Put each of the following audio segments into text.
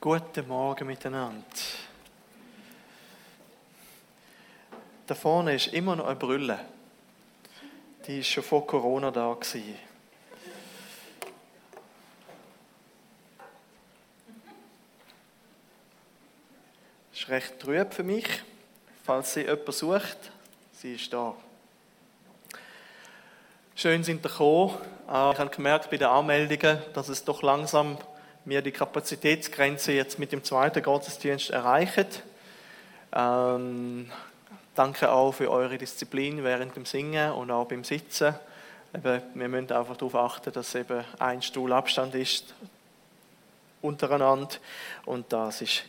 Guten Morgen miteinander. Da vorne ist immer noch eine Brille. Die ist schon vor Corona da gewesen. Ist recht trüb für mich, falls sie jemand sucht. Sie ist da. Schön sind ihr gekommen. Ah, ich habe gemerkt bei den Anmeldungen, dass es doch langsam wir die Kapazitätsgrenze jetzt mit dem zweiten Gottesdienst erreichen. Ähm, danke auch für eure Disziplin während dem Singen und auch beim Sitzen. Eben, wir müssen einfach darauf achten, dass eben ein Stuhl Abstand ist untereinander und das ist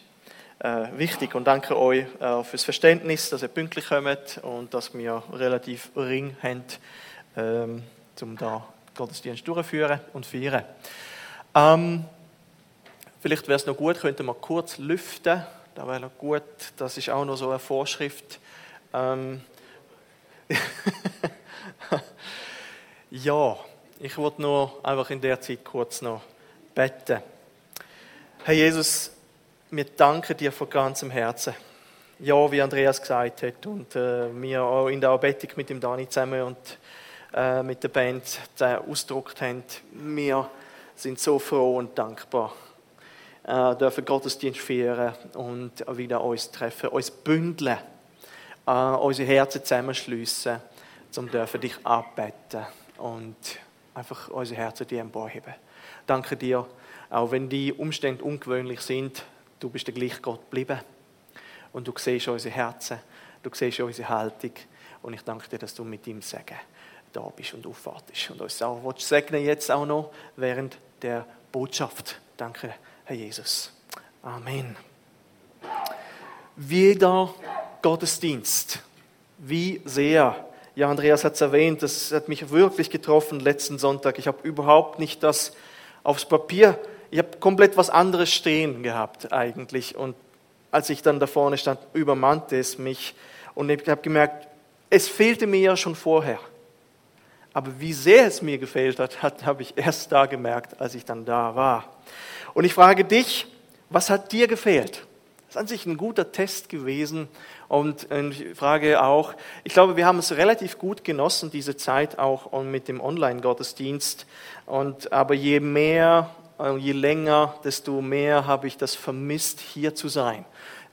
äh, wichtig. Und danke euch äh, fürs Verständnis, dass ihr pünktlich kommt und dass wir relativ ring haben, ähm, um da Gottesdienst durchzuführen und feiern. Ähm, Vielleicht wäre es noch gut, könnte man kurz lüften. Da wäre noch gut. Das ist auch noch so eine Vorschrift. Ähm ja, ich wollte nur einfach in der Zeit kurz noch beten. Herr Jesus, wir danken dir von ganzem Herzen. Ja, wie Andreas gesagt hat und äh, wir auch in der Arbeitung mit dem Dani zusammen und äh, mit der Band ausgedruckt haben. Wir sind so froh und dankbar äh, dürfen Gottesdienst feiern und wieder uns treffen, uns bündeln, äh, unsere Herzen zusammenschliessen, um dürfen dich abbeten und einfach unsere Herzen dir emporheben. Danke dir, auch wenn die Umstände ungewöhnlich sind, du bist der gleiche Gott geblieben und du siehst unsere Herzen, du siehst unsere Haltung und ich danke dir, dass du mit ihm Segen da bist und aufwartest und uns auch segnen jetzt auch noch während der Botschaft. Danke Herr Jesus. Amen. Jeder Gottesdienst, wie sehr, ja, Andreas hat es erwähnt, das hat mich wirklich getroffen letzten Sonntag. Ich habe überhaupt nicht das aufs Papier, ich habe komplett was anderes stehen gehabt eigentlich. Und als ich dann da vorne stand, übermannte es mich und ich habe gemerkt, es fehlte mir ja schon vorher. Aber wie sehr es mir gefehlt hat, hat habe ich erst da gemerkt, als ich dann da war. Und ich frage dich, was hat dir gefehlt? Das ist an sich ein guter Test gewesen. Und ich frage auch, ich glaube, wir haben es relativ gut genossen, diese Zeit auch mit dem Online-Gottesdienst. Aber je mehr, äh, je länger, desto mehr habe ich das vermisst, hier zu sein.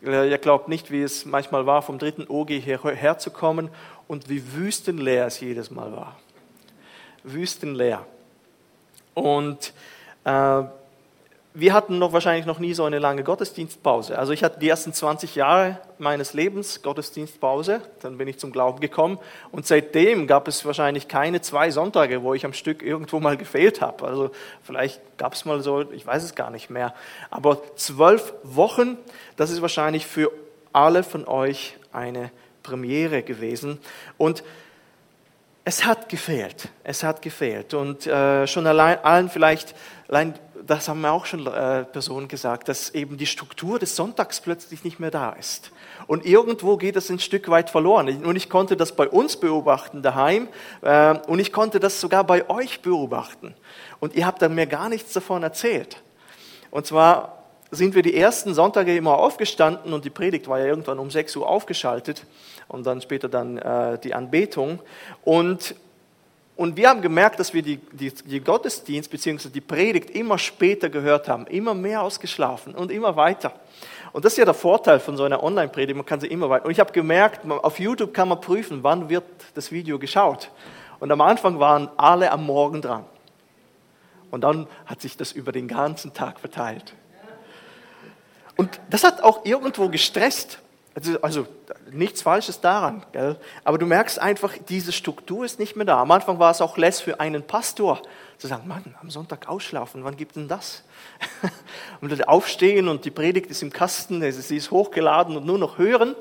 Ihr glaubt nicht, wie es manchmal war, vom dritten OG hierher zu kommen und wie wüstenleer es jedes Mal war. Wüstenleer. Und äh, wir hatten noch wahrscheinlich noch nie so eine lange Gottesdienstpause. Also ich hatte die ersten 20 Jahre meines Lebens Gottesdienstpause, dann bin ich zum Glauben gekommen und seitdem gab es wahrscheinlich keine zwei Sonntage, wo ich am Stück irgendwo mal gefehlt habe. Also vielleicht gab es mal so, ich weiß es gar nicht mehr. Aber zwölf Wochen, das ist wahrscheinlich für alle von euch eine Premiere gewesen. Und es hat gefehlt, es hat gefehlt. Und äh, schon allein, allen vielleicht, allein, das haben mir auch schon äh, Personen gesagt, dass eben die Struktur des Sonntags plötzlich nicht mehr da ist. Und irgendwo geht das ein Stück weit verloren. Und ich konnte das bei uns beobachten daheim äh, und ich konnte das sogar bei euch beobachten. Und ihr habt dann mir gar nichts davon erzählt. Und zwar sind wir die ersten Sonntage immer aufgestanden und die Predigt war ja irgendwann um 6 Uhr aufgeschaltet und dann später dann äh, die Anbetung. Und, und wir haben gemerkt, dass wir die, die, die Gottesdienst bzw. die Predigt immer später gehört haben, immer mehr ausgeschlafen und immer weiter. Und das ist ja der Vorteil von so einer Online-Predigt, man kann sie immer weiter. Und ich habe gemerkt, auf YouTube kann man prüfen, wann wird das Video geschaut. Und am Anfang waren alle am Morgen dran. Und dann hat sich das über den ganzen Tag verteilt. Und das hat auch irgendwo gestresst, also, also nichts Falsches daran, gell? aber du merkst einfach, diese Struktur ist nicht mehr da. Am Anfang war es auch less für einen Pastor, zu sagen, Mann, am Sonntag ausschlafen, wann gibt denn das? und dann aufstehen und die Predigt ist im Kasten, sie ist hochgeladen und nur noch hören.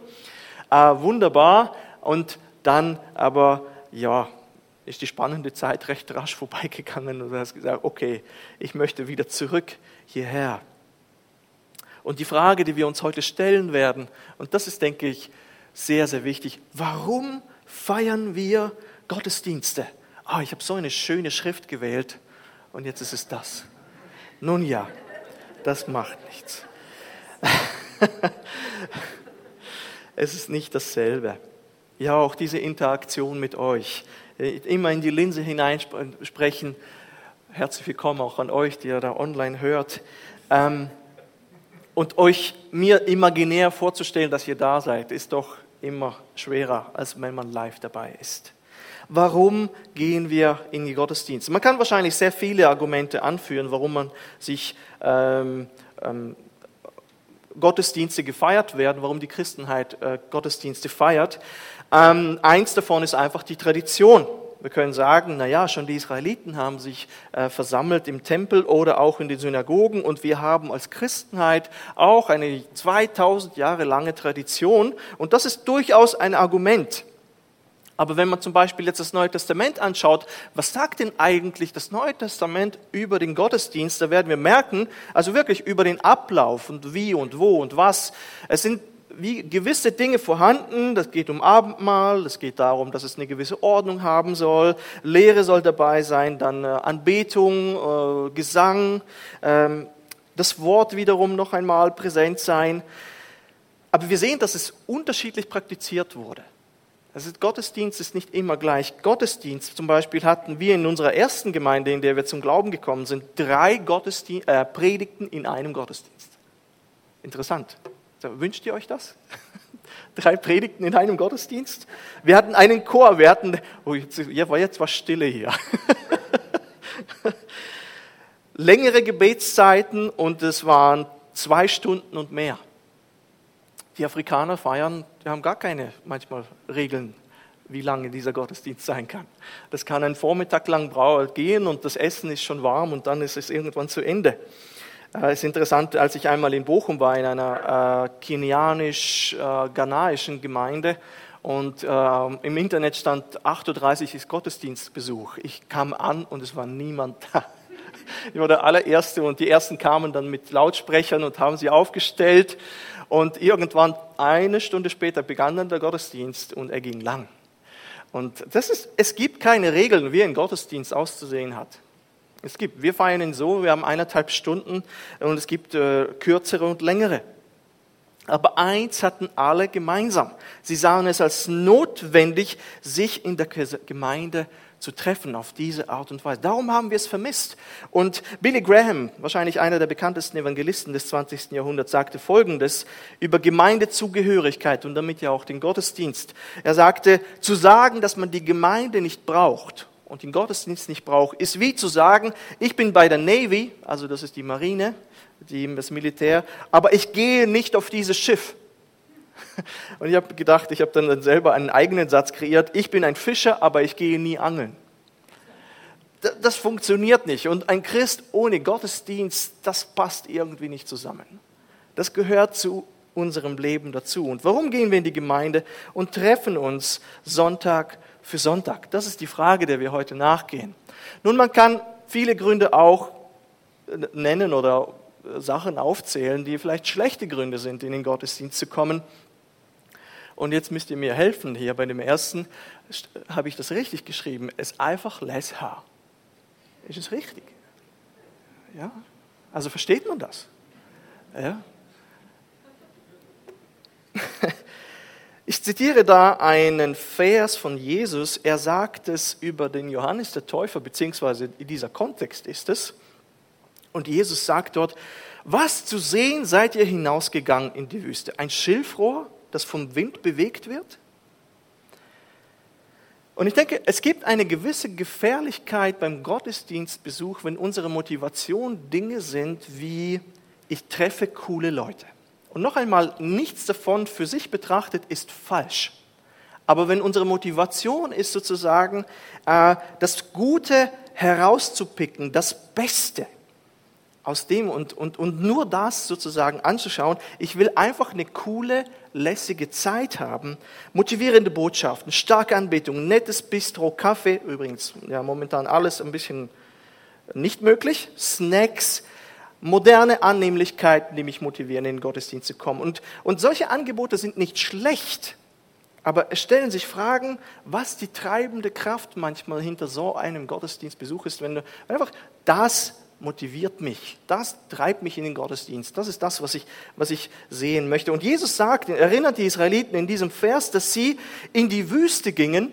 Äh, wunderbar. Und dann aber, ja, ist die spannende Zeit recht rasch vorbeigegangen und du hast gesagt, okay, ich möchte wieder zurück hierher. Und die Frage, die wir uns heute stellen werden, und das ist, denke ich, sehr, sehr wichtig, warum feiern wir Gottesdienste? Ah, ich habe so eine schöne Schrift gewählt und jetzt ist es das. Nun ja, das macht nichts. es ist nicht dasselbe. Ja, auch diese Interaktion mit euch. Immer in die Linse hineinsprechen. Herzlich willkommen auch an euch, die ihr da online hört. Ähm, und euch mir imaginär vorzustellen, dass ihr da seid, ist doch immer schwerer, als wenn man live dabei ist. Warum gehen wir in die Gottesdienste? Man kann wahrscheinlich sehr viele Argumente anführen, warum man sich ähm, ähm, Gottesdienste gefeiert werden, warum die Christenheit äh, Gottesdienste feiert. Ähm, eins davon ist einfach die Tradition. Wir können sagen, na ja, schon die Israeliten haben sich äh, versammelt im Tempel oder auch in den Synagogen und wir haben als Christenheit auch eine 2000 Jahre lange Tradition und das ist durchaus ein Argument. Aber wenn man zum Beispiel jetzt das Neue Testament anschaut, was sagt denn eigentlich das Neue Testament über den Gottesdienst? Da werden wir merken, also wirklich über den Ablauf und wie und wo und was. Es sind wie gewisse Dinge vorhanden. Das geht um Abendmahl, es geht darum, dass es eine gewisse Ordnung haben soll. Lehre soll dabei sein, dann äh, Anbetung, äh, Gesang, ähm, das Wort wiederum noch einmal präsent sein. Aber wir sehen, dass es unterschiedlich praktiziert wurde. Also Gottesdienst ist nicht immer gleich. Gottesdienst zum Beispiel hatten wir in unserer ersten Gemeinde, in der wir zum Glauben gekommen sind, drei Gottesdien äh, Predigten in einem Gottesdienst. Interessant. Wünscht ihr euch das? drei Predigten in einem Gottesdienst? Wir hatten einen Chor, wir hatten, oh, jetzt, war jetzt was Stille hier. Längere Gebetszeiten und es waren zwei Stunden und mehr. Die Afrikaner feiern, die haben gar keine manchmal Regeln, wie lange dieser Gottesdienst sein kann. Das kann ein Vormittag lang gehen und das Essen ist schon warm und dann ist es irgendwann zu Ende. Äh, es ist interessant, als ich einmal in Bochum war, in einer äh, kenianisch-ghanaischen äh, Gemeinde, und äh, im Internet stand 8.30 Uhr ist Gottesdienstbesuch. Ich kam an und es war niemand da. Ich war der allererste und die ersten kamen dann mit Lautsprechern und haben sie aufgestellt. Und irgendwann, eine Stunde später, begann dann der Gottesdienst und er ging lang. Und das ist, es gibt keine Regeln, wie ein Gottesdienst auszusehen hat. Es gibt, wir feiern ihn so, wir haben eineinhalb Stunden und es gibt äh, kürzere und längere. Aber eins hatten alle gemeinsam. Sie sahen es als notwendig, sich in der Gemeinde zu treffen auf diese Art und Weise. Darum haben wir es vermisst. Und Billy Graham, wahrscheinlich einer der bekanntesten Evangelisten des 20. Jahrhunderts, sagte Folgendes über Gemeindezugehörigkeit und damit ja auch den Gottesdienst. Er sagte, zu sagen, dass man die Gemeinde nicht braucht und den Gottesdienst nicht braucht, ist wie zu sagen, ich bin bei der Navy, also das ist die Marine, das Militär, aber ich gehe nicht auf dieses Schiff. Und ich habe gedacht, ich habe dann selber einen eigenen Satz kreiert. Ich bin ein Fischer, aber ich gehe nie angeln. Das funktioniert nicht. Und ein Christ ohne Gottesdienst, das passt irgendwie nicht zusammen. Das gehört zu unserem Leben dazu. Und warum gehen wir in die Gemeinde und treffen uns Sonntag für Sonntag? Das ist die Frage, der wir heute nachgehen. Nun, man kann viele Gründe auch nennen oder Sachen aufzählen, die vielleicht schlechte Gründe sind, in den Gottesdienst zu kommen. Und jetzt müsst ihr mir helfen. Hier bei dem ersten habe ich das richtig geschrieben. Es einfach lesha. Ist es richtig? Ja? Also versteht man das? Ja? Zitiere da einen Vers von Jesus. Er sagt es über den Johannes der Täufer, beziehungsweise in dieser Kontext ist es. Und Jesus sagt dort, was zu sehen seid ihr hinausgegangen in die Wüste? Ein Schilfrohr? das vom Wind bewegt wird? Und ich denke, es gibt eine gewisse Gefährlichkeit beim Gottesdienstbesuch, wenn unsere Motivation Dinge sind wie, ich treffe coole Leute. Und noch einmal, nichts davon für sich betrachtet ist falsch. Aber wenn unsere Motivation ist sozusagen, äh, das Gute herauszupicken, das Beste, aus dem und, und, und nur das sozusagen anzuschauen. Ich will einfach eine coole, lässige Zeit haben. Motivierende Botschaften, starke Anbetung, nettes Bistro, Kaffee, übrigens, ja, momentan alles ein bisschen nicht möglich, Snacks, moderne Annehmlichkeiten, die mich motivieren, in den Gottesdienst zu kommen. Und, und solche Angebote sind nicht schlecht, aber es stellen sich Fragen, was die treibende Kraft manchmal hinter so einem Gottesdienstbesuch ist, wenn du einfach das motiviert mich, das treibt mich in den Gottesdienst. Das ist das, was ich, was ich sehen möchte. Und Jesus sagt, erinnert die Israeliten in diesem Vers, dass sie in die Wüste gingen,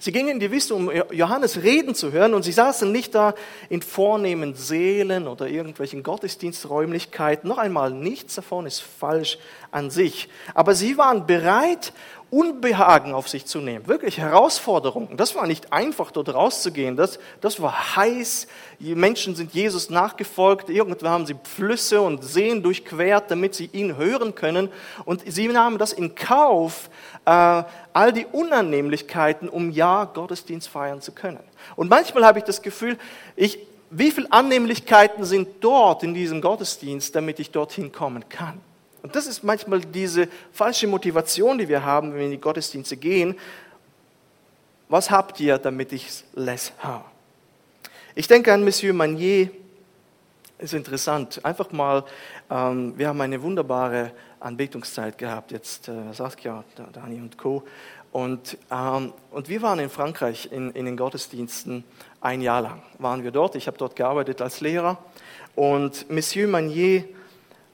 Sie gingen in die Wüste, um Johannes reden zu hören, und sie saßen nicht da in vornehmen Seelen oder irgendwelchen Gottesdiensträumlichkeiten. Noch einmal, nichts davon ist falsch an sich. Aber sie waren bereit, Unbehagen auf sich zu nehmen, wirklich Herausforderungen. Das war nicht einfach, dort rauszugehen. Das, das war heiß. Die Menschen sind Jesus nachgefolgt. Irgendwann haben sie Flüsse und Seen durchquert, damit sie ihn hören können. Und sie nahmen das in Kauf, all die Unannehmlichkeiten, um ja Gottesdienst feiern zu können. Und manchmal habe ich das Gefühl, ich, wie viele Annehmlichkeiten sind dort in diesem Gottesdienst, damit ich dorthin kommen kann? Und das ist manchmal diese falsche Motivation, die wir haben, wenn wir in die Gottesdienste gehen. Was habt ihr, damit ich es les habe? Ich denke an Monsieur Manier. Ist interessant. Einfach mal, ähm, wir haben eine wunderbare Anbetungszeit gehabt, jetzt äh, Saskia, Dani und Co. Und, ähm, und wir waren in Frankreich in, in den Gottesdiensten ein Jahr lang. Waren wir dort. Ich habe dort gearbeitet als Lehrer. Und Monsieur Manier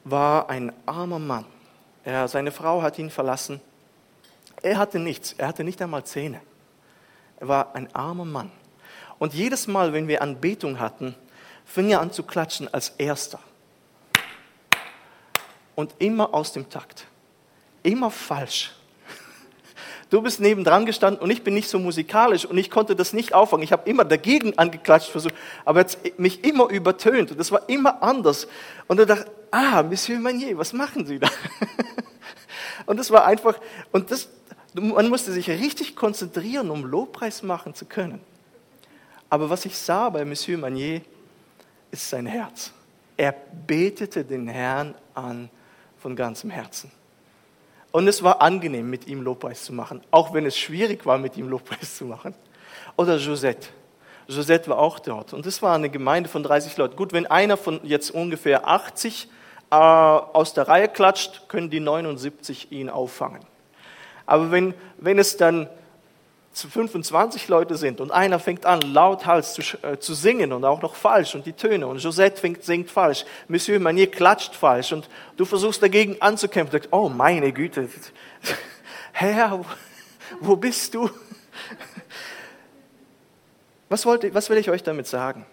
war ein armer Mann. Er, seine Frau hat ihn verlassen. Er hatte nichts, er hatte nicht einmal Zähne. Er war ein armer Mann. Und jedes Mal, wenn wir Anbetung hatten, fing er an zu klatschen als erster. Und immer aus dem Takt. Immer falsch. Du bist nebendran gestanden und ich bin nicht so musikalisch und ich konnte das nicht auffangen. Ich habe immer dagegen angeklatscht versucht, aber er hat mich immer übertönt und das war immer anders. Und er dachte, ah, Monsieur Manier, was machen Sie da? und das war einfach, und das, man musste sich richtig konzentrieren, um Lobpreis machen zu können. Aber was ich sah bei Monsieur Manier, ist sein Herz. Er betete den Herrn an von ganzem Herzen. Und es war angenehm, mit ihm Lobpreis zu machen, auch wenn es schwierig war, mit ihm Lobpreis zu machen. Oder Josette. Josette war auch dort. Und es war eine Gemeinde von 30 Leuten. Gut, wenn einer von jetzt ungefähr 80 äh, aus der Reihe klatscht, können die 79 ihn auffangen. Aber wenn, wenn es dann 25 Leute sind und einer fängt an, lauthals zu, äh, zu singen und auch noch falsch und die Töne und Josette fängt, singt falsch, Monsieur Manier klatscht falsch und du versuchst dagegen anzukämpfen, sagst, oh meine Güte, Herr, wo bist du? Was, wollte, was will ich euch damit sagen?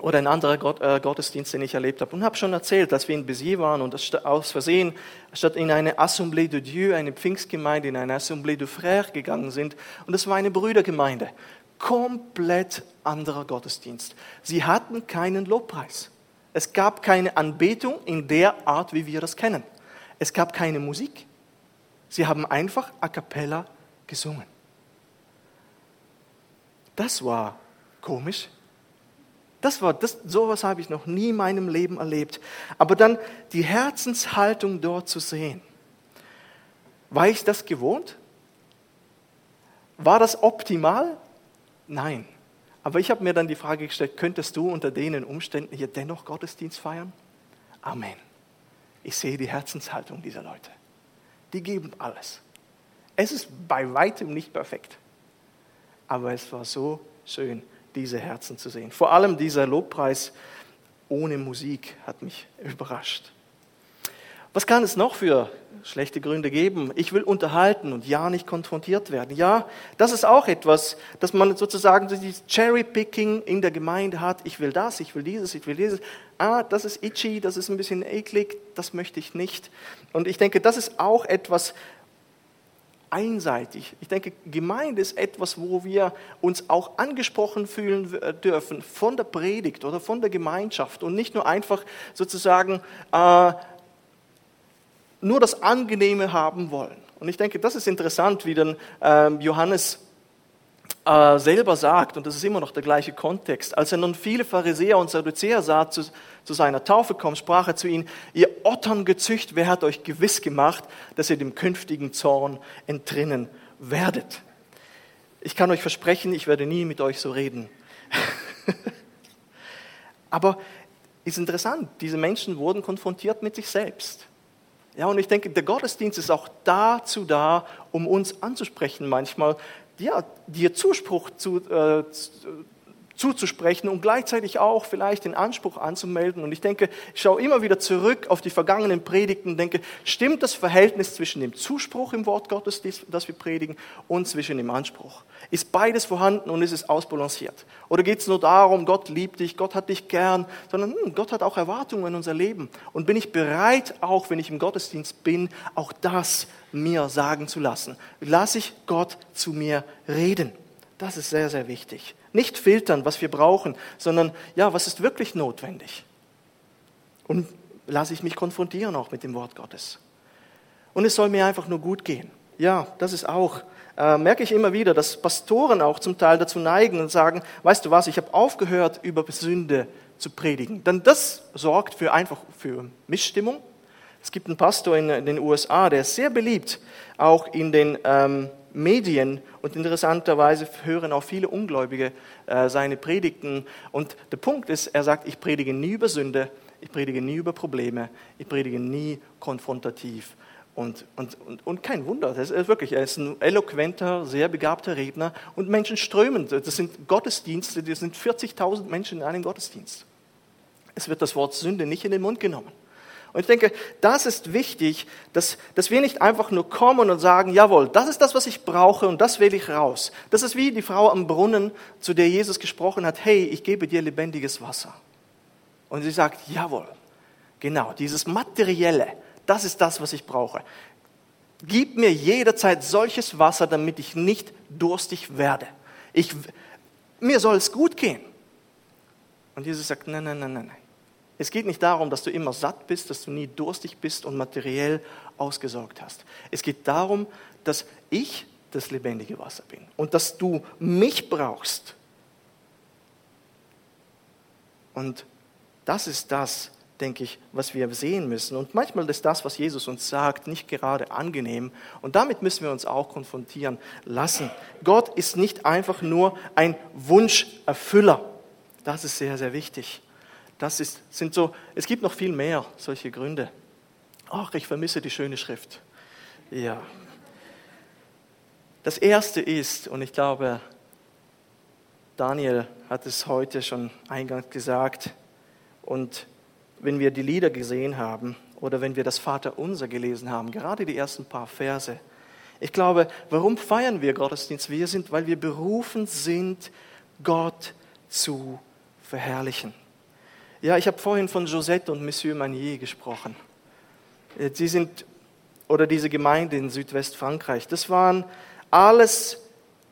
Oder ein anderer Gott, äh, Gottesdienst, den ich erlebt habe. Und habe schon erzählt, dass wir in Béziers waren und aus Versehen statt in eine Assemblée de Dieu, eine Pfingstgemeinde, in eine Assemblée de Frères gegangen sind. Und es war eine Brüdergemeinde. Komplett anderer Gottesdienst. Sie hatten keinen Lobpreis. Es gab keine Anbetung in der Art, wie wir das kennen. Es gab keine Musik. Sie haben einfach a cappella gesungen. Das war komisch. Das war, das, sowas habe ich noch nie in meinem Leben erlebt. Aber dann die Herzenshaltung dort zu sehen. War ich das gewohnt? War das optimal? Nein. Aber ich habe mir dann die Frage gestellt, könntest du unter den Umständen hier dennoch Gottesdienst feiern? Amen. Ich sehe die Herzenshaltung dieser Leute. Die geben alles. Es ist bei weitem nicht perfekt. Aber es war so schön diese Herzen zu sehen. Vor allem dieser Lobpreis ohne Musik hat mich überrascht. Was kann es noch für schlechte Gründe geben? Ich will unterhalten und ja nicht konfrontiert werden. Ja, das ist auch etwas, dass man sozusagen dieses Cherry-Picking in der Gemeinde hat. Ich will das, ich will dieses, ich will dieses. Ah, das ist itchy, das ist ein bisschen eklig, das möchte ich nicht. Und ich denke, das ist auch etwas, einseitig. Ich denke, Gemeinde ist etwas, wo wir uns auch angesprochen fühlen dürfen von der Predigt oder von der Gemeinschaft und nicht nur einfach sozusagen äh, nur das Angenehme haben wollen. Und ich denke, das ist interessant, wie dann äh, Johannes äh, selber sagt, und das ist immer noch der gleiche Kontext, als er nun viele Pharisäer und Sadduzäer sah, zu, zu seiner Taufe kommen, sprach er zu ihnen, ihr Otterngezücht, wer hat euch gewiss gemacht, dass ihr dem künftigen Zorn entrinnen werdet? Ich kann euch versprechen, ich werde nie mit euch so reden. Aber ist interessant, diese Menschen wurden konfrontiert mit sich selbst. Ja, und ich denke, der Gottesdienst ist auch dazu da, um uns anzusprechen manchmal, ja, dir Zuspruch zu, äh, zuzusprechen und gleichzeitig auch vielleicht den Anspruch anzumelden. Und ich denke, ich schaue immer wieder zurück auf die vergangenen Predigten und denke, stimmt das Verhältnis zwischen dem Zuspruch im Wort Gottes, das wir predigen, und zwischen dem Anspruch? Ist beides vorhanden und ist es ausbalanciert? Oder geht es nur darum, Gott liebt dich, Gott hat dich gern, sondern hm, Gott hat auch Erwartungen in unser Leben. Und bin ich bereit, auch wenn ich im Gottesdienst bin, auch das mir sagen zu lassen? Lasse ich Gott zu mir reden? Das ist sehr, sehr wichtig. Nicht filtern, was wir brauchen, sondern ja, was ist wirklich notwendig? Und lasse ich mich konfrontieren auch mit dem Wort Gottes. Und es soll mir einfach nur gut gehen. Ja, das ist auch, äh, merke ich immer wieder, dass Pastoren auch zum Teil dazu neigen und sagen, weißt du was, ich habe aufgehört, über Sünde zu predigen. Denn das sorgt für einfach für Missstimmung. Es gibt einen Pastor in, in den USA, der ist sehr beliebt, auch in den ähm, Medien und interessanterweise hören auch viele Ungläubige äh, seine Predigten. Und der Punkt ist, er sagt, ich predige nie über Sünde, ich predige nie über Probleme, ich predige nie konfrontativ. Und, und, und, und kein Wunder, das ist wirklich, er ist ein eloquenter, sehr begabter Redner und Menschen strömen. Das sind Gottesdienste, das sind 40.000 Menschen in einem Gottesdienst. Es wird das Wort Sünde nicht in den Mund genommen. Und ich denke, das ist wichtig, dass, dass wir nicht einfach nur kommen und sagen, jawohl, das ist das, was ich brauche und das wähle ich raus. Das ist wie die Frau am Brunnen, zu der Jesus gesprochen hat, hey, ich gebe dir lebendiges Wasser. Und sie sagt, jawohl, genau, dieses Materielle, das ist das, was ich brauche. Gib mir jederzeit solches Wasser, damit ich nicht durstig werde. Ich, mir soll es gut gehen. Und Jesus sagt, nein, nein, nein, nein. Es geht nicht darum, dass du immer satt bist, dass du nie durstig bist und materiell ausgesorgt hast. Es geht darum, dass ich das lebendige Wasser bin und dass du mich brauchst. Und das ist das, denke ich, was wir sehen müssen. Und manchmal ist das, was Jesus uns sagt, nicht gerade angenehm. Und damit müssen wir uns auch konfrontieren lassen. Gott ist nicht einfach nur ein Wunscherfüller. Das ist sehr, sehr wichtig. Das ist, sind so, es gibt noch viel mehr solche Gründe. Ach, ich vermisse die schöne Schrift. Ja. Das erste ist, und ich glaube, Daniel hat es heute schon eingangs gesagt, und wenn wir die Lieder gesehen haben oder wenn wir das Vaterunser gelesen haben, gerade die ersten paar Verse, ich glaube, warum feiern wir Gottesdienst? Wir sind, weil wir berufen sind, Gott zu verherrlichen. Ja, ich habe vorhin von Josette und Monsieur Manier gesprochen. Äh, sie sind, oder diese Gemeinde in Südwestfrankreich, das waren alles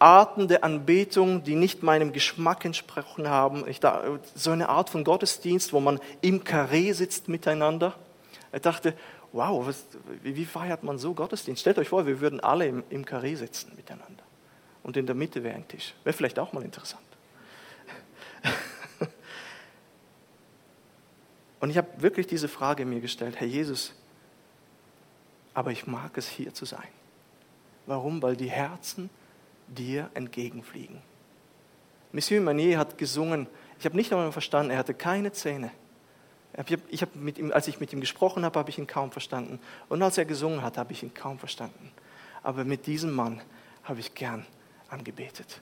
Arten der Anbetung, die nicht meinem Geschmack entsprochen haben. Ich da, so eine Art von Gottesdienst, wo man im Karree sitzt miteinander. Ich dachte, wow, was, wie feiert man so Gottesdienst? Stellt euch vor, wir würden alle im, im Karree sitzen miteinander. Und in der Mitte wäre ein Tisch. Wäre vielleicht auch mal interessant. Und ich habe wirklich diese Frage mir gestellt, Herr Jesus, aber ich mag es hier zu sein. Warum? Weil die Herzen dir entgegenfliegen. Monsieur Manier hat gesungen, ich habe nicht einmal verstanden, er hatte keine Zähne. Ich hab mit ihm, als ich mit ihm gesprochen habe, habe ich ihn kaum verstanden. Und als er gesungen hat, habe ich ihn kaum verstanden. Aber mit diesem Mann habe ich gern angebetet.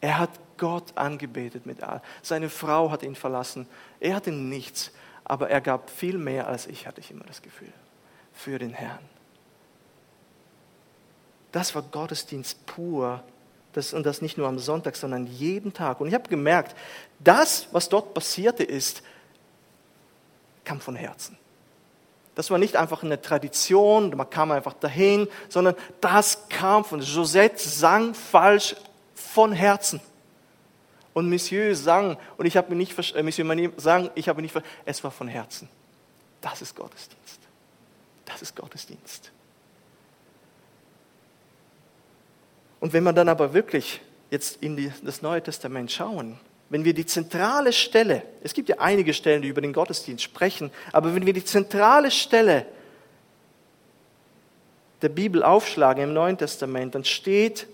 Er hat Gott angebetet mit all. Seine Frau hat ihn verlassen. Er hatte nichts aber er gab viel mehr als ich, hatte ich immer das Gefühl, für den Herrn. Das war Gottesdienst pur. Das, und das nicht nur am Sonntag, sondern jeden Tag. Und ich habe gemerkt, das, was dort passierte ist, kam von Herzen. Das war nicht einfach eine Tradition, man kam einfach dahin, sondern das kam von Josette sang falsch von Herzen. Und Monsieur sang, und ich habe mir nicht, äh, Monsieur Manier sang, ich habe nicht, es war von Herzen. Das ist Gottesdienst. Das ist Gottesdienst. Und wenn wir dann aber wirklich jetzt in die, das Neue Testament schauen, wenn wir die zentrale Stelle, es gibt ja einige Stellen, die über den Gottesdienst sprechen, aber wenn wir die zentrale Stelle der Bibel aufschlagen im Neuen Testament, dann steht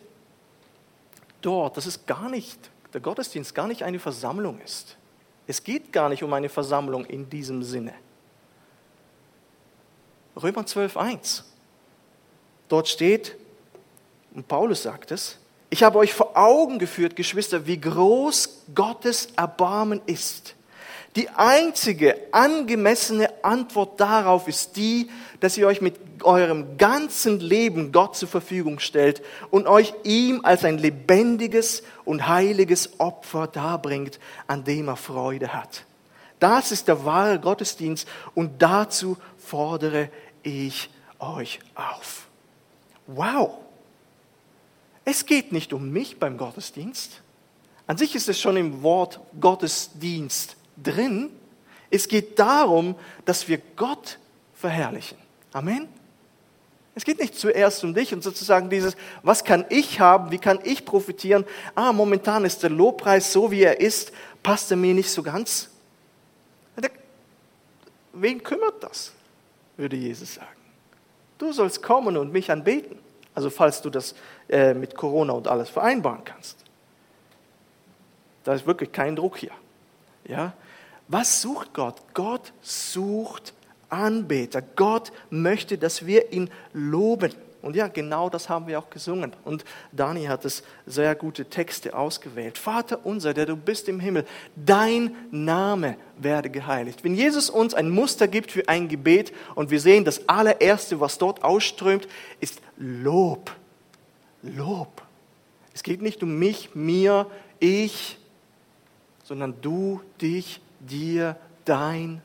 dort, das ist gar nicht der Gottesdienst gar nicht eine Versammlung ist. Es geht gar nicht um eine Versammlung in diesem Sinne. Römer 12.1. Dort steht, und Paulus sagt es, Ich habe euch vor Augen geführt, Geschwister, wie groß Gottes Erbarmen ist. Die einzige angemessene Antwort darauf ist die, dass ihr euch mit eurem ganzen Leben Gott zur Verfügung stellt und euch ihm als ein lebendiges und heiliges Opfer darbringt, an dem er Freude hat. Das ist der wahre Gottesdienst und dazu fordere ich euch auf. Wow! Es geht nicht um mich beim Gottesdienst. An sich ist es schon im Wort Gottesdienst drin. Es geht darum, dass wir Gott verherrlichen. Amen. Es geht nicht zuerst um dich und sozusagen dieses, was kann ich haben, wie kann ich profitieren? Ah, momentan ist der Lobpreis so, wie er ist, passt er mir nicht so ganz. Wen kümmert das, würde Jesus sagen. Du sollst kommen und mich anbeten. Also falls du das äh, mit Corona und alles vereinbaren kannst. Da ist wirklich kein Druck hier. Ja? Was sucht Gott? Gott sucht Anbeter. Gott möchte, dass wir ihn loben. Und ja, genau das haben wir auch gesungen. Und Dani hat es sehr gute Texte ausgewählt. Vater unser, der du bist im Himmel, dein Name werde geheiligt. Wenn Jesus uns ein Muster gibt für ein Gebet und wir sehen, das allererste, was dort ausströmt, ist Lob. Lob. Es geht nicht um mich, mir, ich, sondern du, dich, dir, dein.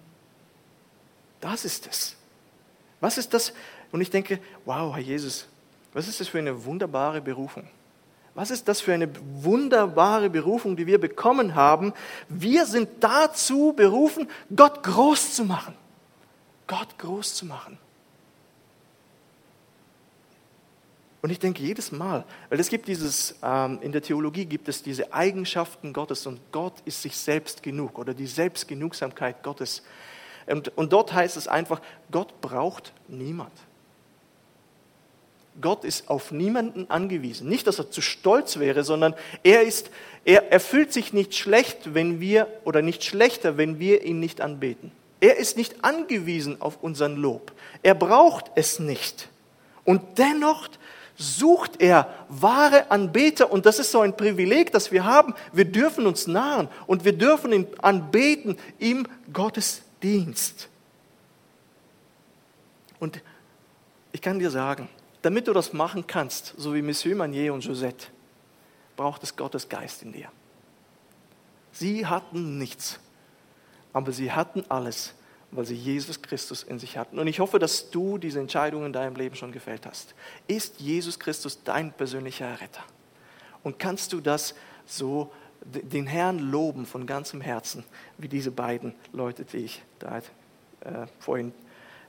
Das ist es. Was ist das? Und ich denke, wow, Herr Jesus, was ist das für eine wunderbare Berufung? Was ist das für eine wunderbare Berufung, die wir bekommen haben? Wir sind dazu berufen, Gott groß zu machen. Gott groß zu machen. Und ich denke jedes Mal, weil es gibt dieses, ähm, in der Theologie gibt es diese Eigenschaften Gottes und Gott ist sich selbst genug oder die Selbstgenugsamkeit Gottes. Und, und dort heißt es einfach, Gott braucht niemand. Gott ist auf niemanden angewiesen. Nicht, dass er zu stolz wäre, sondern er ist, er, er fühlt sich nicht schlecht, wenn wir, oder nicht schlechter, wenn wir ihn nicht anbeten. Er ist nicht angewiesen auf unseren Lob. Er braucht es nicht. Und dennoch sucht er wahre Anbeter. Und das ist so ein Privileg, das wir haben. Wir dürfen uns nahen und wir dürfen ihn anbeten im Gottesdienst. Und ich kann dir sagen, damit du das machen kannst, so wie Monsieur Manier und Josette, braucht es Gottes Geist in dir. Sie hatten nichts, aber sie hatten alles weil sie Jesus Christus in sich hatten. Und ich hoffe, dass du diese Entscheidung in deinem Leben schon gefällt hast. Ist Jesus Christus dein persönlicher Retter? Und kannst du das so den Herrn loben von ganzem Herzen, wie diese beiden Leute, die ich da äh, vorhin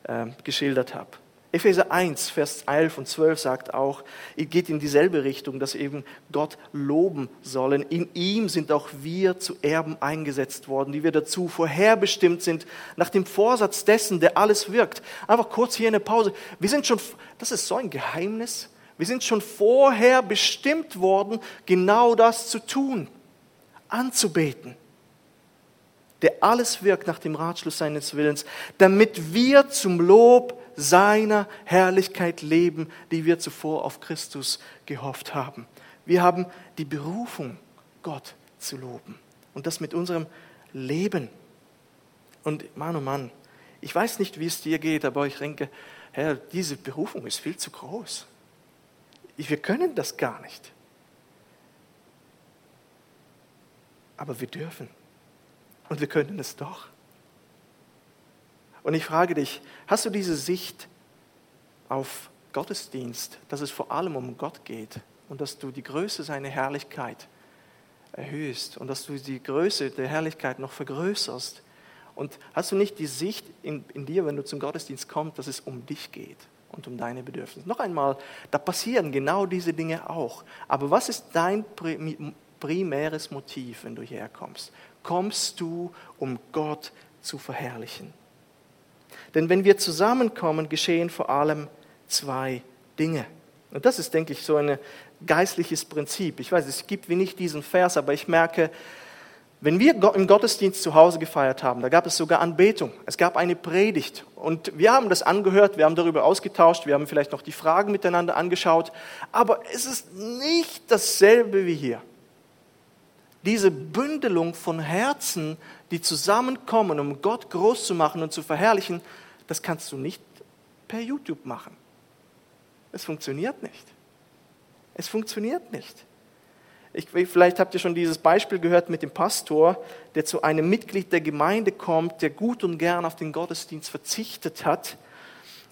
äh, geschildert habe? Epheser 1, Vers 11 und 12 sagt auch, geht in dieselbe Richtung, dass eben Gott loben sollen. In ihm sind auch wir zu Erben eingesetzt worden, die wir dazu vorherbestimmt sind, nach dem Vorsatz dessen, der alles wirkt. Einfach kurz hier eine Pause. Wir sind schon, das ist so ein Geheimnis. Wir sind schon vorher bestimmt worden, genau das zu tun, anzubeten der alles wirkt nach dem Ratschluss seines Willens, damit wir zum Lob seiner Herrlichkeit leben, die wir zuvor auf Christus gehofft haben. Wir haben die Berufung, Gott zu loben. Und das mit unserem Leben. Und Mann, oh Mann, ich weiß nicht, wie es dir geht, aber ich denke, Herr, diese Berufung ist viel zu groß. Wir können das gar nicht. Aber wir dürfen. Und wir können es doch. Und ich frage dich, hast du diese Sicht auf Gottesdienst, dass es vor allem um Gott geht und dass du die Größe seiner Herrlichkeit erhöhst und dass du die Größe der Herrlichkeit noch vergrößerst? Und hast du nicht die Sicht in, in dir, wenn du zum Gottesdienst kommst, dass es um dich geht und um deine Bedürfnisse? Noch einmal, da passieren genau diese Dinge auch. Aber was ist dein primäres Motiv, wenn du hierher kommst? Kommst du, um Gott zu verherrlichen? Denn wenn wir zusammenkommen, geschehen vor allem zwei Dinge. Und das ist, denke ich, so ein geistliches Prinzip. Ich weiß, es gibt wie nicht diesen Vers, aber ich merke, Wenn wir im Gottesdienst zu Hause gefeiert haben, da gab es sogar Anbetung, es gab eine Predigt und wir haben das angehört, wir haben darüber ausgetauscht, wir haben vielleicht noch die Fragen miteinander angeschaut, aber es ist nicht dasselbe wie hier. Diese Bündelung von Herzen, die zusammenkommen, um Gott groß zu machen und zu verherrlichen, das kannst du nicht per YouTube machen. Es funktioniert nicht. Es funktioniert nicht. Ich, vielleicht habt ihr schon dieses Beispiel gehört mit dem Pastor, der zu einem Mitglied der Gemeinde kommt, der gut und gern auf den Gottesdienst verzichtet hat.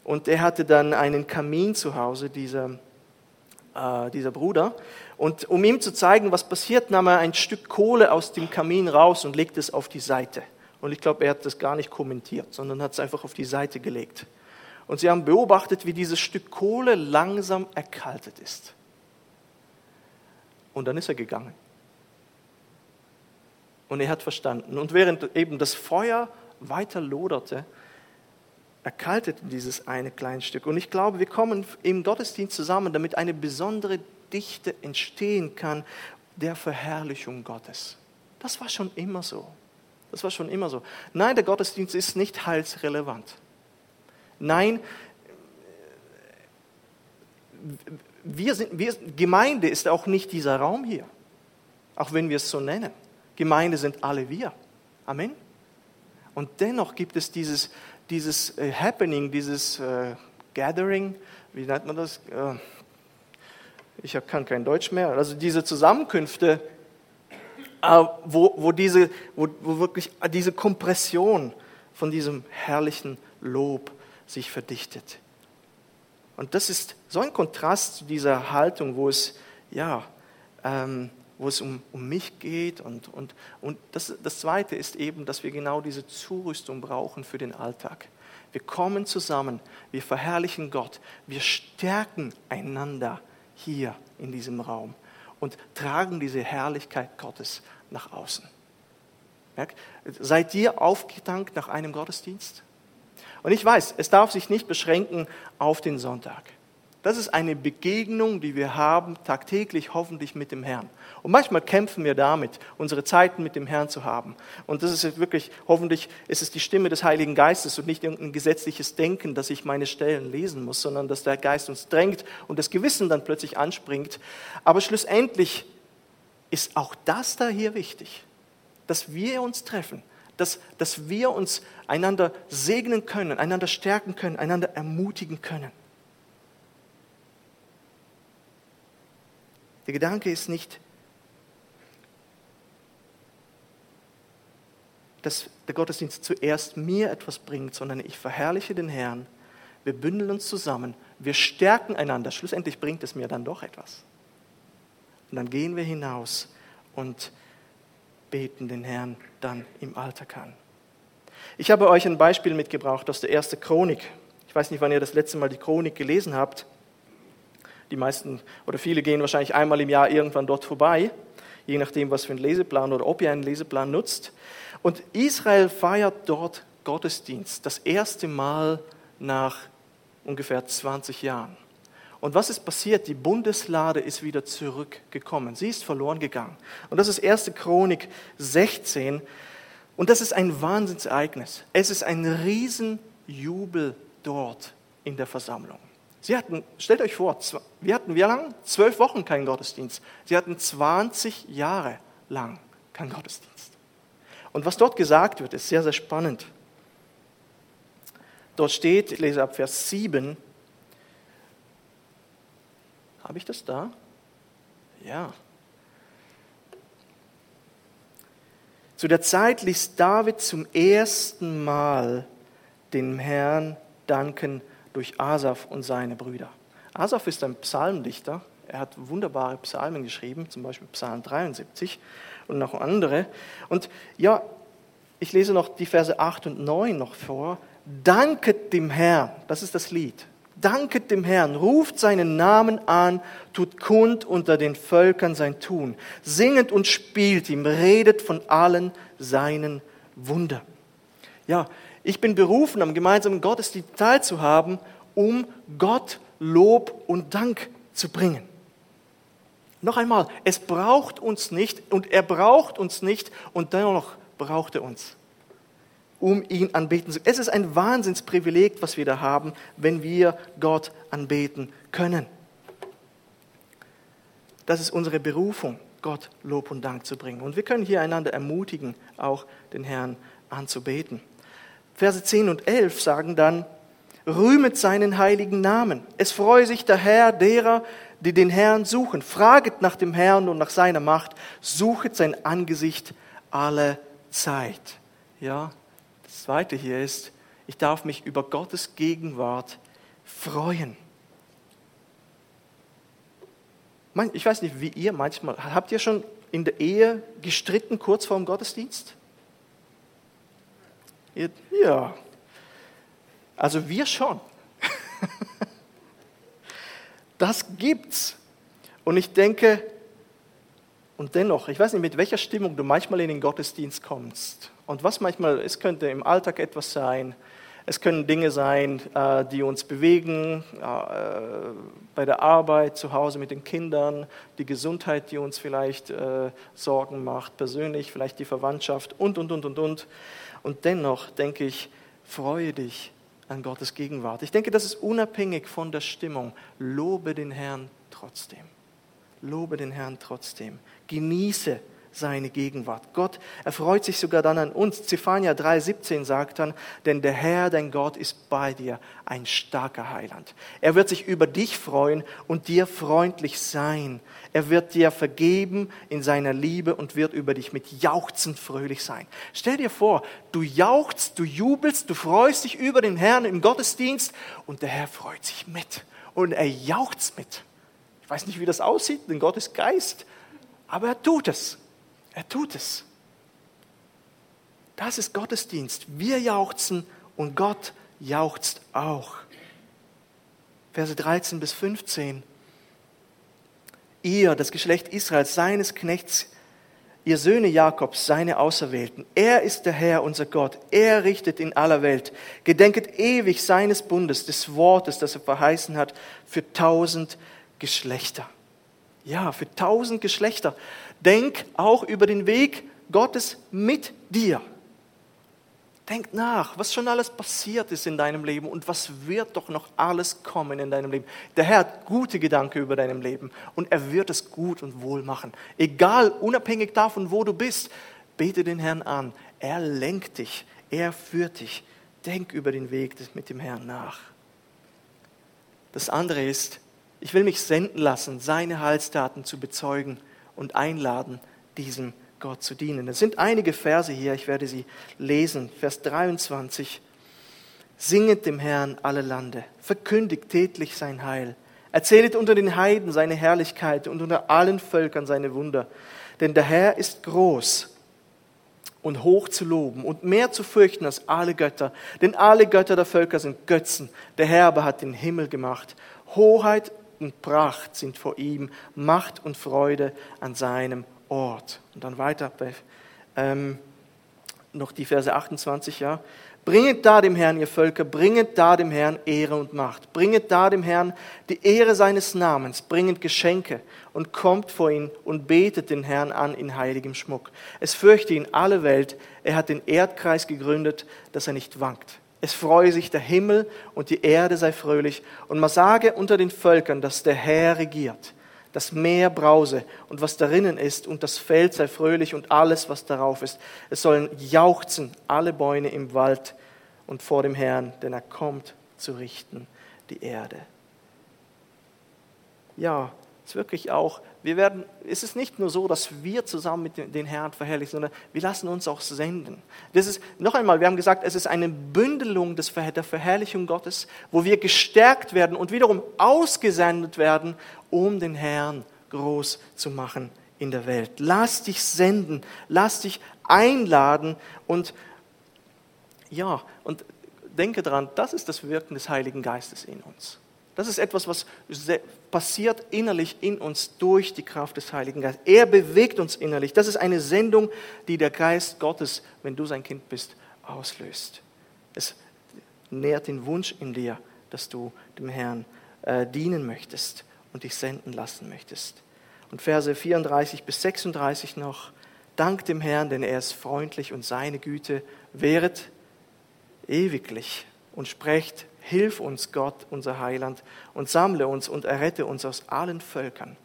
Und er hatte dann einen Kamin zu Hause, dieser, äh, dieser Bruder. Und um ihm zu zeigen, was passiert, nahm er ein Stück Kohle aus dem Kamin raus und legte es auf die Seite. Und ich glaube, er hat das gar nicht kommentiert, sondern hat es einfach auf die Seite gelegt. Und sie haben beobachtet, wie dieses Stück Kohle langsam erkaltet ist. Und dann ist er gegangen. Und er hat verstanden. Und während eben das Feuer weiter loderte, erkaltete dieses eine kleine Stück. Und ich glaube, wir kommen im Gottesdienst zusammen, damit eine besondere Dichte entstehen kann der Verherrlichung Gottes. Das war schon immer so. Das war schon immer so. Nein, der Gottesdienst ist nicht heilsrelevant. Nein, wir sind, wir, Gemeinde ist auch nicht dieser Raum hier, auch wenn wir es so nennen. Gemeinde sind alle wir. Amen. Und dennoch gibt es dieses, dieses äh, Happening, dieses äh, Gathering, wie nennt man das? Äh, ich kann kein Deutsch mehr. Also diese Zusammenkünfte, wo, wo, diese, wo, wo wirklich diese Kompression von diesem herrlichen Lob sich verdichtet. Und das ist so ein Kontrast zu dieser Haltung, wo es, ja, ähm, wo es um, um mich geht. Und, und, und das, das Zweite ist eben, dass wir genau diese Zurüstung brauchen für den Alltag. Wir kommen zusammen, wir verherrlichen Gott, wir stärken einander hier in diesem Raum und tragen diese Herrlichkeit Gottes nach außen. Seid ihr aufgetankt nach einem Gottesdienst? Und ich weiß, es darf sich nicht beschränken auf den Sonntag. Das ist eine Begegnung, die wir haben tagtäglich hoffentlich mit dem Herrn. Und manchmal kämpfen wir damit, unsere Zeiten mit dem Herrn zu haben. Und das ist wirklich, hoffentlich ist es die Stimme des Heiligen Geistes und nicht irgendein gesetzliches Denken, dass ich meine Stellen lesen muss, sondern dass der Geist uns drängt und das Gewissen dann plötzlich anspringt. Aber schlussendlich ist auch das da hier wichtig, dass wir uns treffen, dass, dass wir uns einander segnen können, einander stärken können, einander ermutigen können. Der Gedanke ist nicht, dass der Gottesdienst zuerst mir etwas bringt, sondern ich verherrliche den Herrn, wir bündeln uns zusammen, wir stärken einander, schlussendlich bringt es mir dann doch etwas. Und dann gehen wir hinaus und beten den Herrn dann im Alltag an. Ich habe euch ein Beispiel mitgebracht aus der ersten Chronik. Ich weiß nicht, wann ihr das letzte Mal die Chronik gelesen habt. Die meisten oder viele gehen wahrscheinlich einmal im Jahr irgendwann dort vorbei, je nachdem, was für einen Leseplan oder ob ihr einen Leseplan nutzt. Und Israel feiert dort Gottesdienst, das erste Mal nach ungefähr 20 Jahren. Und was ist passiert? Die Bundeslade ist wieder zurückgekommen. Sie ist verloren gegangen. Und das ist 1. Chronik 16. Und das ist ein Wahnsinnsereignis. Es ist ein Riesenjubel dort in der Versammlung. Sie hatten, stellt euch vor, wir hatten wie lange? Zwölf Wochen keinen Gottesdienst. Sie hatten 20 Jahre lang keinen Gottesdienst. Und was dort gesagt wird, ist sehr, sehr spannend. Dort steht, ich lese ab Vers 7, habe ich das da? Ja. Zu der Zeit ließ David zum ersten Mal dem Herrn danken durch Asaf und seine Brüder. Asaf ist ein Psalmdichter. Er hat wunderbare Psalmen geschrieben, zum Beispiel Psalm 73 und noch andere. Und ja, ich lese noch die Verse 8 und 9 noch vor. Danket dem Herrn, das ist das Lied. Danket dem Herrn, ruft seinen Namen an, tut kund unter den Völkern sein Tun, singet und spielt ihm, redet von allen seinen Wunder. Ja, ich bin berufen, am gemeinsamen Gottesdienst teilzuhaben, um Gott Lob und Dank zu bringen. Noch einmal, es braucht uns nicht und er braucht uns nicht und dennoch braucht er uns, um ihn anbeten zu können. Es ist ein Wahnsinnsprivileg, was wir da haben, wenn wir Gott anbeten können. Das ist unsere Berufung, Gott Lob und Dank zu bringen. Und wir können hier einander ermutigen, auch den Herrn anzubeten. Verse 10 und 11 sagen dann, rühmet seinen heiligen Namen. Es freue sich der Herr derer, die den Herrn suchen. Fraget nach dem Herrn und nach seiner Macht. Suchet sein Angesicht alle Zeit. Ja, das zweite hier ist, ich darf mich über Gottes Gegenwart freuen. Ich weiß nicht, wie ihr manchmal, habt ihr schon in der Ehe gestritten kurz vor dem Gottesdienst? Ja, also wir schon. Das gibt's. Und ich denke, und dennoch, ich weiß nicht, mit welcher Stimmung du manchmal in den Gottesdienst kommst. Und was manchmal, es könnte im Alltag etwas sein, es können Dinge sein, äh, die uns bewegen, äh, bei der Arbeit, zu Hause mit den Kindern, die Gesundheit, die uns vielleicht äh, Sorgen macht, persönlich, vielleicht die Verwandtschaft und, und, und, und, und. Und dennoch denke ich, freue dich an Gottes Gegenwart. Ich denke, das ist unabhängig von der Stimmung. Lobe den Herrn trotzdem. Lobe den Herrn trotzdem. Genieße seine Gegenwart. Gott erfreut sich sogar dann an uns. Zephania 3,17 sagt dann, denn der Herr, dein Gott, ist bei dir, ein starker Heiland. Er wird sich über dich freuen und dir freundlich sein. Er wird dir vergeben in seiner Liebe und wird über dich mit Jauchzen fröhlich sein. Stell dir vor, du jauchzt, du jubelst, du freust dich über den Herrn im Gottesdienst und der Herr freut sich mit und er jauchzt mit. Ich weiß nicht, wie das aussieht, denn Gott ist Geist, aber er tut es. Er tut es. Das ist Gottesdienst. Wir jauchzen und Gott jauchzt auch. Verse 13 bis 15. Ihr, das Geschlecht Israels, seines Knechts, ihr Söhne Jakobs, seine Auserwählten. Er ist der Herr, unser Gott. Er richtet in aller Welt. Gedenket ewig seines Bundes, des Wortes, das er verheißen hat, für tausend Geschlechter. Ja, für tausend Geschlechter. Denk auch über den Weg Gottes mit dir. Denk nach, was schon alles passiert ist in deinem Leben und was wird doch noch alles kommen in deinem Leben. Der Herr hat gute Gedanken über deinem Leben und er wird es gut und wohl machen. Egal, unabhängig davon, wo du bist, bete den Herrn an. Er lenkt dich, er führt dich. Denk über den Weg mit dem Herrn nach. Das andere ist, ich will mich senden lassen, seine Heilstaten zu bezeugen und einladen, diesem Gott zu dienen. Es sind einige Verse hier, ich werde sie lesen. Vers 23. Singet dem Herrn alle Lande, verkündigt tätlich sein Heil. Erzählet unter den Heiden seine Herrlichkeit und unter allen Völkern seine Wunder. Denn der Herr ist groß und hoch zu loben und mehr zu fürchten als alle Götter. Denn alle Götter der Völker sind Götzen. Der Herr aber hat den Himmel gemacht. Hoheit und Pracht sind vor ihm, Macht und Freude an seinem Ort. Und dann weiter ähm, noch die Verse 28, ja. Bringet da dem Herrn, ihr Völker, bringet da dem Herrn Ehre und Macht. Bringet da dem Herrn die Ehre seines Namens, bringet Geschenke und kommt vor ihn und betet den Herrn an in heiligem Schmuck. Es fürchte ihn alle Welt, er hat den Erdkreis gegründet, dass er nicht wankt. Es freue sich der Himmel und die Erde sei fröhlich. Und man sage unter den Völkern, dass der Herr regiert. Das Meer brause und was darinnen ist, und das Feld sei fröhlich und alles, was darauf ist. Es sollen jauchzen alle Bäume im Wald und vor dem Herrn, denn er kommt zu richten die Erde. Ja, ist wirklich auch wir werden, es ist nicht nur so, dass wir zusammen mit den Herrn verherrlichen, sondern wir lassen uns auch senden. Das ist, noch einmal, wir haben gesagt, es ist eine Bündelung des, der Verherrlichung Gottes, wo wir gestärkt werden und wiederum ausgesendet werden, um den Herrn groß zu machen in der Welt. Lass dich senden, lass dich einladen und ja, und denke daran, das ist das Wirken des Heiligen Geistes in uns. Das ist etwas, was passiert innerlich in uns durch die Kraft des Heiligen Geistes. Er bewegt uns innerlich. Das ist eine Sendung, die der Geist Gottes, wenn du sein Kind bist, auslöst. Es nährt den Wunsch in dir, dass du dem Herrn äh, dienen möchtest und dich senden lassen möchtest. Und Verse 34 bis 36 noch. Dank dem Herrn, denn er ist freundlich und seine Güte währet ewiglich und sprecht, hilf uns Gott, unser Heiland, und sammle uns und errette uns aus allen Völkern,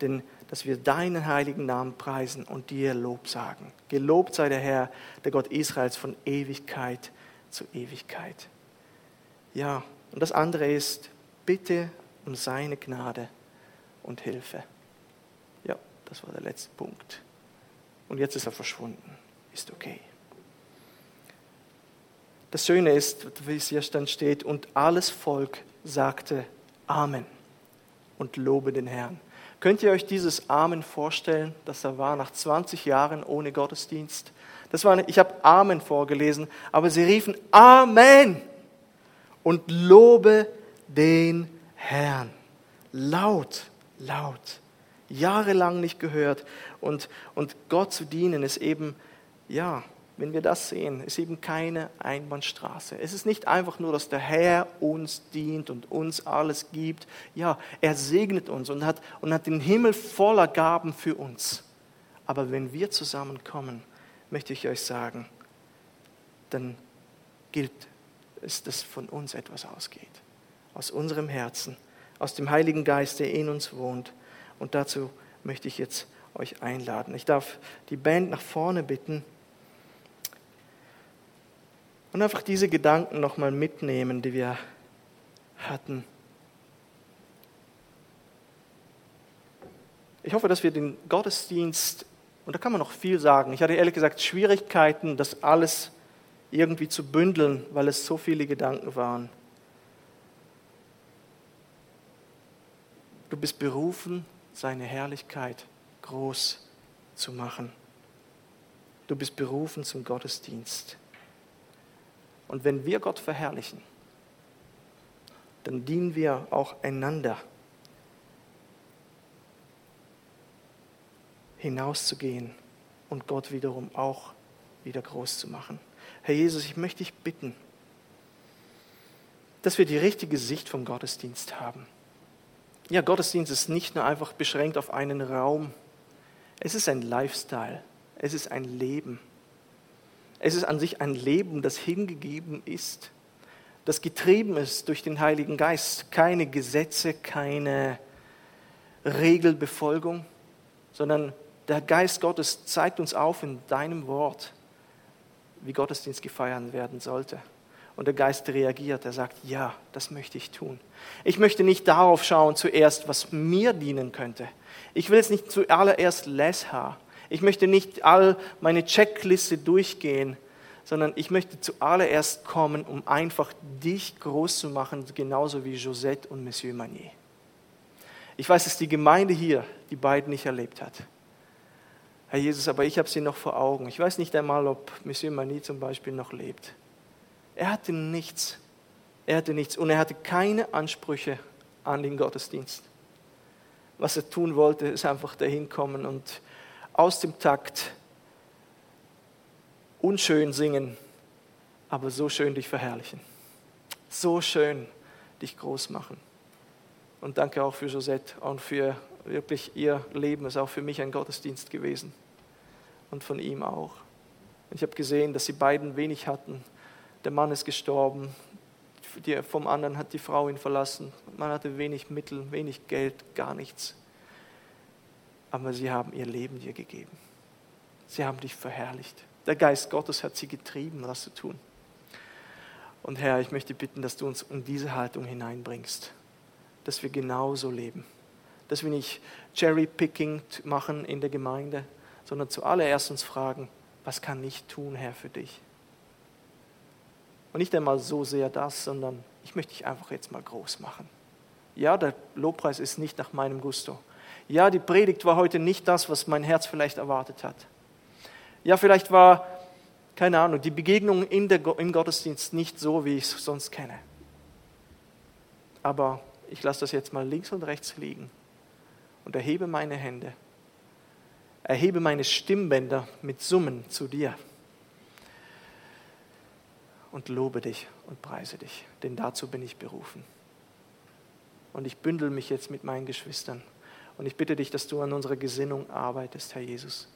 denn dass wir deinen heiligen Namen preisen und dir Lob sagen. Gelobt sei der Herr, der Gott Israels von Ewigkeit zu Ewigkeit. Ja, und das andere ist, bitte um seine Gnade und Hilfe. Ja, das war der letzte Punkt. Und jetzt ist er verschwunden. Ist okay. Das Schöne ist, wie es hier dann steht, und alles Volk sagte Amen und lobe den Herrn. Könnt ihr euch dieses Amen vorstellen, das da war nach 20 Jahren ohne Gottesdienst? Das war, ich habe Amen vorgelesen, aber sie riefen Amen und lobe den Herrn. Laut, laut. Jahrelang nicht gehört. Und, und Gott zu dienen ist eben, ja, wenn wir das sehen, ist eben keine Einbahnstraße. Es ist nicht einfach nur, dass der Herr uns dient und uns alles gibt. Ja, er segnet uns und hat, und hat den Himmel voller Gaben für uns. Aber wenn wir zusammenkommen, möchte ich euch sagen, dann gilt es, dass von uns etwas ausgeht. Aus unserem Herzen, aus dem Heiligen Geist, der in uns wohnt. Und dazu möchte ich jetzt euch einladen. Ich darf die Band nach vorne bitten. Und einfach diese Gedanken nochmal mitnehmen, die wir hatten. Ich hoffe, dass wir den Gottesdienst, und da kann man noch viel sagen, ich hatte ehrlich gesagt Schwierigkeiten, das alles irgendwie zu bündeln, weil es so viele Gedanken waren. Du bist berufen, seine Herrlichkeit groß zu machen. Du bist berufen zum Gottesdienst. Und wenn wir Gott verherrlichen, dann dienen wir auch einander hinauszugehen und Gott wiederum auch wieder groß zu machen. Herr Jesus, ich möchte dich bitten, dass wir die richtige Sicht vom Gottesdienst haben. Ja, Gottesdienst ist nicht nur einfach beschränkt auf einen Raum. Es ist ein Lifestyle. Es ist ein Leben. Es ist an sich ein Leben, das hingegeben ist, das getrieben ist durch den Heiligen Geist. Keine Gesetze, keine Regelbefolgung, sondern der Geist Gottes zeigt uns auf in deinem Wort, wie Gottesdienst gefeiert werden sollte. Und der Geist reagiert, er sagt, ja, das möchte ich tun. Ich möchte nicht darauf schauen zuerst, was mir dienen könnte. Ich will jetzt nicht zuallererst Lesha, ich möchte nicht all meine Checkliste durchgehen, sondern ich möchte zuallererst kommen, um einfach dich groß zu machen, genauso wie Josette und Monsieur Manier. Ich weiß, dass die Gemeinde hier die beiden nicht erlebt hat. Herr Jesus, aber ich habe sie noch vor Augen. Ich weiß nicht einmal, ob Monsieur Manier zum Beispiel noch lebt. Er hatte nichts. Er hatte nichts und er hatte keine Ansprüche an den Gottesdienst. Was er tun wollte, ist einfach dahin kommen und aus dem Takt unschön singen, aber so schön dich verherrlichen. So schön dich groß machen. Und danke auch für Josette und für wirklich ihr Leben. Es ist auch für mich ein Gottesdienst gewesen. Und von ihm auch. Ich habe gesehen, dass sie beiden wenig hatten. Der Mann ist gestorben. vom anderen hat die Frau ihn verlassen. Man hatte wenig Mittel, wenig Geld, gar nichts aber sie haben ihr Leben dir gegeben. Sie haben dich verherrlicht. Der Geist Gottes hat sie getrieben, das zu tun. Und Herr, ich möchte bitten, dass du uns in diese Haltung hineinbringst, dass wir genauso leben, dass wir nicht Cherry-Picking machen in der Gemeinde, sondern zuallererst uns fragen, was kann ich tun, Herr, für dich? Und nicht einmal so sehr das, sondern ich möchte dich einfach jetzt mal groß machen. Ja, der Lobpreis ist nicht nach meinem Gusto, ja, die Predigt war heute nicht das, was mein Herz vielleicht erwartet hat. Ja, vielleicht war, keine Ahnung, die Begegnung in der, im Gottesdienst nicht so, wie ich es sonst kenne. Aber ich lasse das jetzt mal links und rechts liegen und erhebe meine Hände, erhebe meine Stimmbänder mit Summen zu dir und lobe dich und preise dich, denn dazu bin ich berufen. Und ich bündel mich jetzt mit meinen Geschwistern Und ich bitte dich, dass du an unserer Gesinnung arbeitest, Herr Jesus.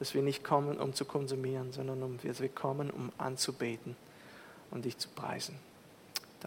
Dass wir nicht kommen, um zu konsumieren, sondern um, wir kommen, um anzubeten und dich zu preisen.